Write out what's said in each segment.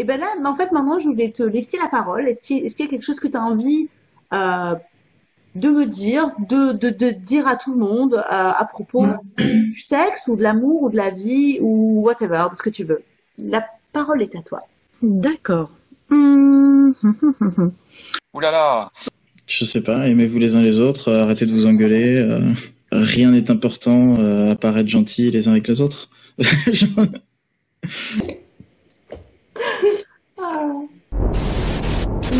Et ben là, en fait, maintenant, je voulais te laisser la parole. Est-ce qu'il y a quelque chose que tu as envie euh, de me dire, de, de, de dire à tout le monde euh, à propos du sexe ou de l'amour ou de la vie ou whatever, de ce que tu veux. La parole est à toi. D'accord. Mmh. Ouh là là. Je sais pas, aimez-vous les uns les autres, euh, arrêtez de vous engueuler. euh, rien n'est important euh, à part être gentil les uns avec les autres.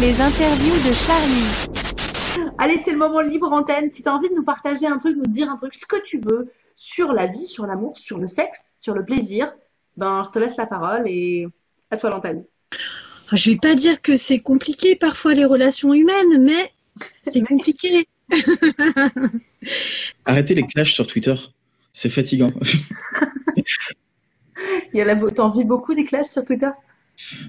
Les interviews de Charlie. Allez, c'est le moment libre antenne. Si tu as envie de nous partager un truc, nous dire un truc, ce que tu veux, sur la vie, sur l'amour, sur le sexe, sur le plaisir, ben, je te laisse la parole et à toi l'antenne. Ah, Je vais pas dire que c'est compliqué parfois les relations humaines, mais c'est compliqué. Arrêtez les clashs sur Twitter, c'est fatigant. Il y a la, t'en vis beaucoup des clashs sur Twitter?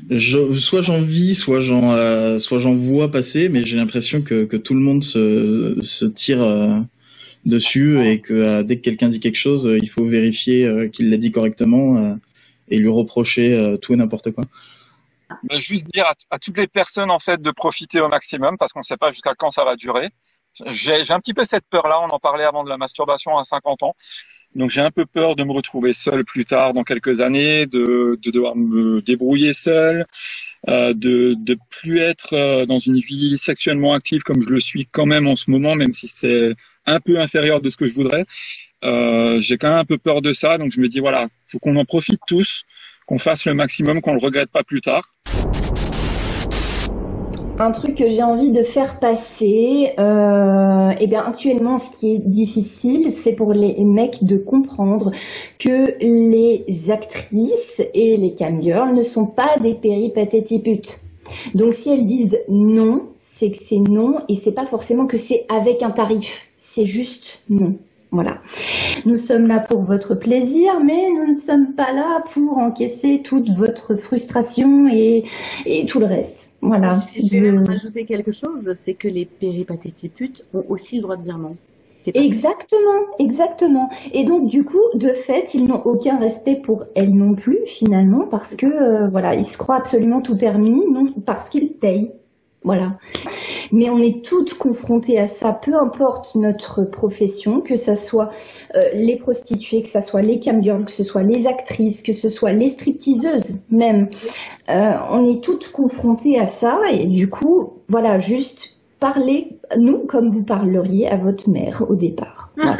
Je- soit j'en vis, soit j'en, euh, soit j'en vois passer, mais j'ai l'impression que, que tout le monde se, se tire euh, dessus et que euh, dès que quelqu'un dit quelque chose, il faut vérifier qu'il l'a dit correctement et lui reprocher tout et n'importe quoi. Juste dire à, à toutes les personnes en fait de profiter au maximum parce qu'on ne sait pas jusqu'à quand ça va durer. J'ai j'ai un petit peu cette peur-là. On en parlait avant de la masturbation à 50 ans. Donc j'ai un peu peur de me retrouver seul plus tard dans quelques années, de, de devoir me débrouiller seul, euh, de de plus être euh, dans une vie sexuellement active comme je le suis quand même en ce moment, même si c'est un peu inférieur de ce que je voudrais. Euh, j'ai quand même un peu peur de ça. Donc je me dis voilà, faut qu'on en profite tous, qu'on fasse le maximum, qu'on le regrette pas plus tard. Un truc que j'ai envie de faire passer, euh, eh bien actuellement ce qui est difficile, c'est pour les mecs de comprendre que les actrices et les camgirls ne sont pas des péripatétiputes. Donc si elles disent non, c'est que c'est non et c'est pas forcément que c'est avec un tarif, c'est juste non. Voilà. Nous sommes là pour votre plaisir, mais nous ne sommes pas là pour encaisser toute votre frustration et, et tout le reste. Voilà. Je vais même Je- rajouter quelque chose, c'est que les péripatétiputes ont aussi le droit de dire non. Exactement, exactement. Et donc du coup, de fait, ils n'ont aucun respect pour elles non plus finalement parce que euh, voilà, ils se croient absolument tout permis, non parce qu'ils payent. Voilà. Mais on est toutes confrontées à ça, peu importe notre profession, que ça soit euh, les prostituées, que ça soit les camgirls, que ce soit les actrices, que ce soit les stripteaseuses même. Euh, on est toutes confrontées à ça et du coup, voilà, juste parlez nous comme vous parleriez à votre mère au départ. Voilà.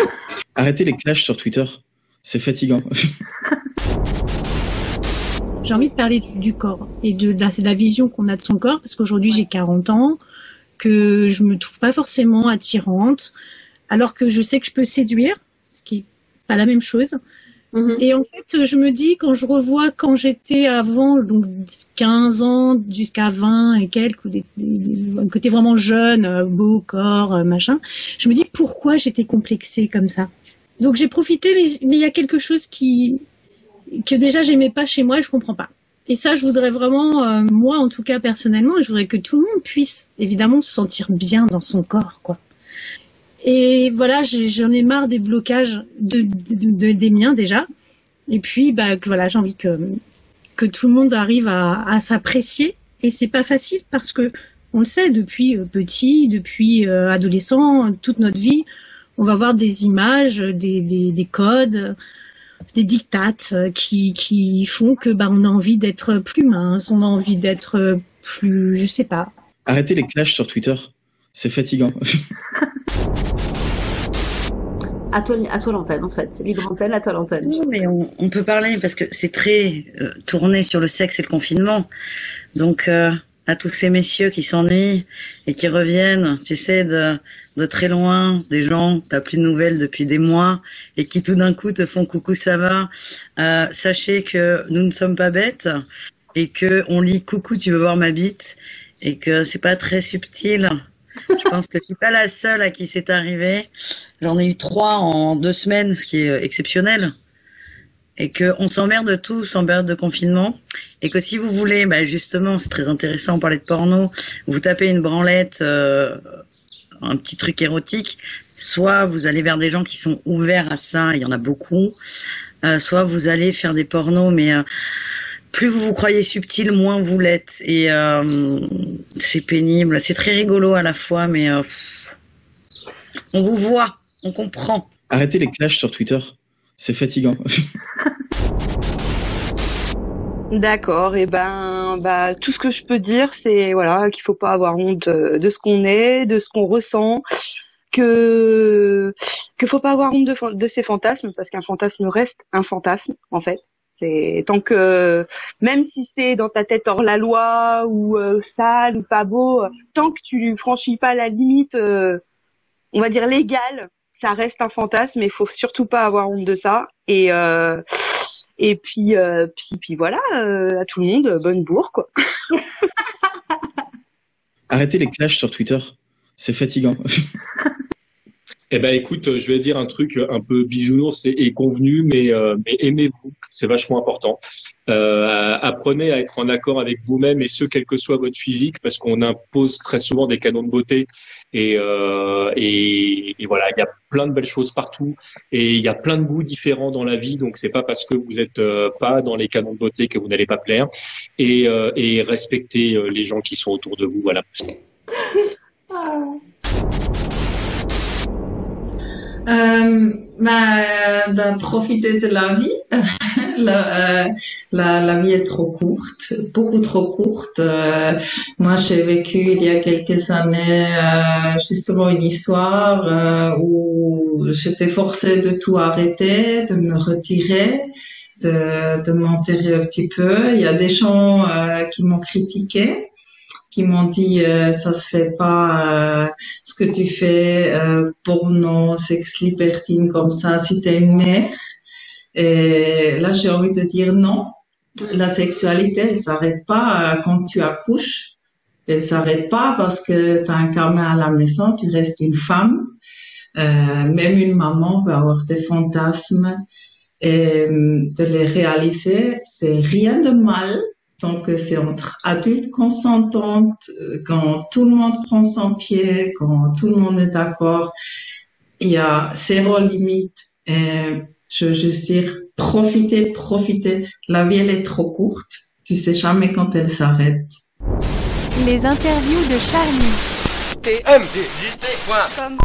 Arrêtez les clashs sur Twitter, c'est fatigant. J'ai envie de parler du, du corps et de, la, de la vision qu'on a de son corps parce qu'aujourd'hui j'ai 40 ans, que je me trouve pas forcément attirante, alors que je sais que je peux séduire, ce qui est pas la même chose. Mhm. Et en fait, je me dis quand je revois quand j'étais avant, donc 15 ans jusqu'à 20 et quelques, des, côté vraiment jeune, euh, beau corps, euh, machin, je me dis pourquoi j'étais complexée comme ça? Donc j'ai profité, mais mais il y a quelque chose qui que déjà j'aimais pas chez moi et je comprends pas. Et ça, je voudrais vraiment, euh, moi en tout cas personnellement, je voudrais que tout le monde puisse évidemment se sentir bien dans son corps, quoi. Et voilà, j'en ai marre des blocages de, de- de- des miens déjà. Et puis, bah voilà, j'ai envie que que tout le monde arrive à, s'apprécier. Et c'est pas facile parce que on le sait depuis euh, petit, depuis euh, adolescent, toute notre vie, on va voir des images, des, des codes, des dictates euh, qui, qui font que bah on a envie d'être plus mince, on a envie d'être plus, je sais pas. Arrêtez les clashs sur Twitter, c'est fatigant. À toi, à toi l'antenne en fait. Libre antenne, à toi l'antenne. Non, mais on, on peut parler parce que c'est très euh, tourné sur le sexe et le confinement. Donc, euh, à tous ces messieurs qui s'ennuient et qui reviennent, tu sais, de, très loin, des gens, t'as plus de nouvelles depuis des mois et qui tout d'un coup te font coucou, ça va. Euh, sachez que nous ne sommes pas bêtes et que on lit coucou, tu veux voir ma bite et que c'est pas très subtil. Je pense que je suis pas la seule à qui c'est arrivé. J'en ai eu trois en deux semaines, ce qui est exceptionnel. Et que on s'emmerde tous en période de confinement. Et que si vous voulez, bah justement, c'est très intéressant, on parlait de porno, vous tapez une branlette, euh, un petit truc érotique, soit vous allez vers des gens qui sont ouverts à ça, il y en a beaucoup, euh, soit vous allez faire des pornos, mais euh, plus vous vous croyez subtil, moins vous l'êtes. Et euh, c'est pénible. C'est très rigolo à la fois, mais euh, on vous voit, on comprend. Arrêtez les clashs sur Twitter. C'est fatigant. D'accord, et ben, bah, tout ce que je peux dire, c'est voilà qu'il faut pas avoir honte de ce qu'on est, de ce qu'on ressent, que que faut pas avoir honte de, de ses fantasmes parce qu'un fantasme reste un fantasme en fait. C'est tant que même si c'est dans ta tête hors la loi ou euh, sale ou pas beau, tant que tu franchis pas la limite, euh, on va dire légale, ça reste un fantasme. Et faut surtout pas avoir honte de ça. Et euh, et puis, euh, puis, puis voilà, euh, à tout le monde, bonne bourre, quoi. Arrêtez les clashs sur Twitter. C'est fatigant. Eh ben écoute, je vais dire un truc un peu bisounours et, convenu, mais, euh, mais aimez-vous, c'est vachement important. Euh, apprenez à être en accord avec vous-même et ce quel que soit votre physique, parce qu'on impose très souvent des canons de beauté et, euh, et, voilà, il y a plein de belles choses partout et il y a plein de goûts différents dans la vie, donc c'est pas parce que vous êtes euh, pas dans les canons de beauté que vous n'allez pas plaire et, euh, et respectez euh, les gens qui sont autour de vous, voilà. Euh, bah, bah, profiter de la vie. la, euh, la, vie est trop courte, beaucoup trop courte. Euh, moi, j'ai vécu il y a quelques années euh, justement une histoire euh, où j'étais forcée de tout arrêter, de me retirer, de, m'enterrer un petit peu. Il y a des gens euh, qui m'ont critiqué qui m'ont dit euh, ça se fait pas euh, ce que tu fais euh, porno sex libertine comme ça si t'es une mère. Et là j'ai envie de dire non. La sexualité elle s'arrête pas euh, quand tu accouches. Elle s'arrête pas parce que tu as un gamin à la maison tu restes une femme. Euh, même une maman peut avoir des fantasmes. Et de les réaliser c'est rien de mal tant que c'est entre adultes consentantes, quand tout le monde prend son pied, quand tout le monde est d'accord, il y a zéro limite. Et je veux juste dire, profitez, profitez. La vie, elle est trop courte. Tu sais jamais quand elle s'arrête. Les interviews de Charlie. tmdjt.com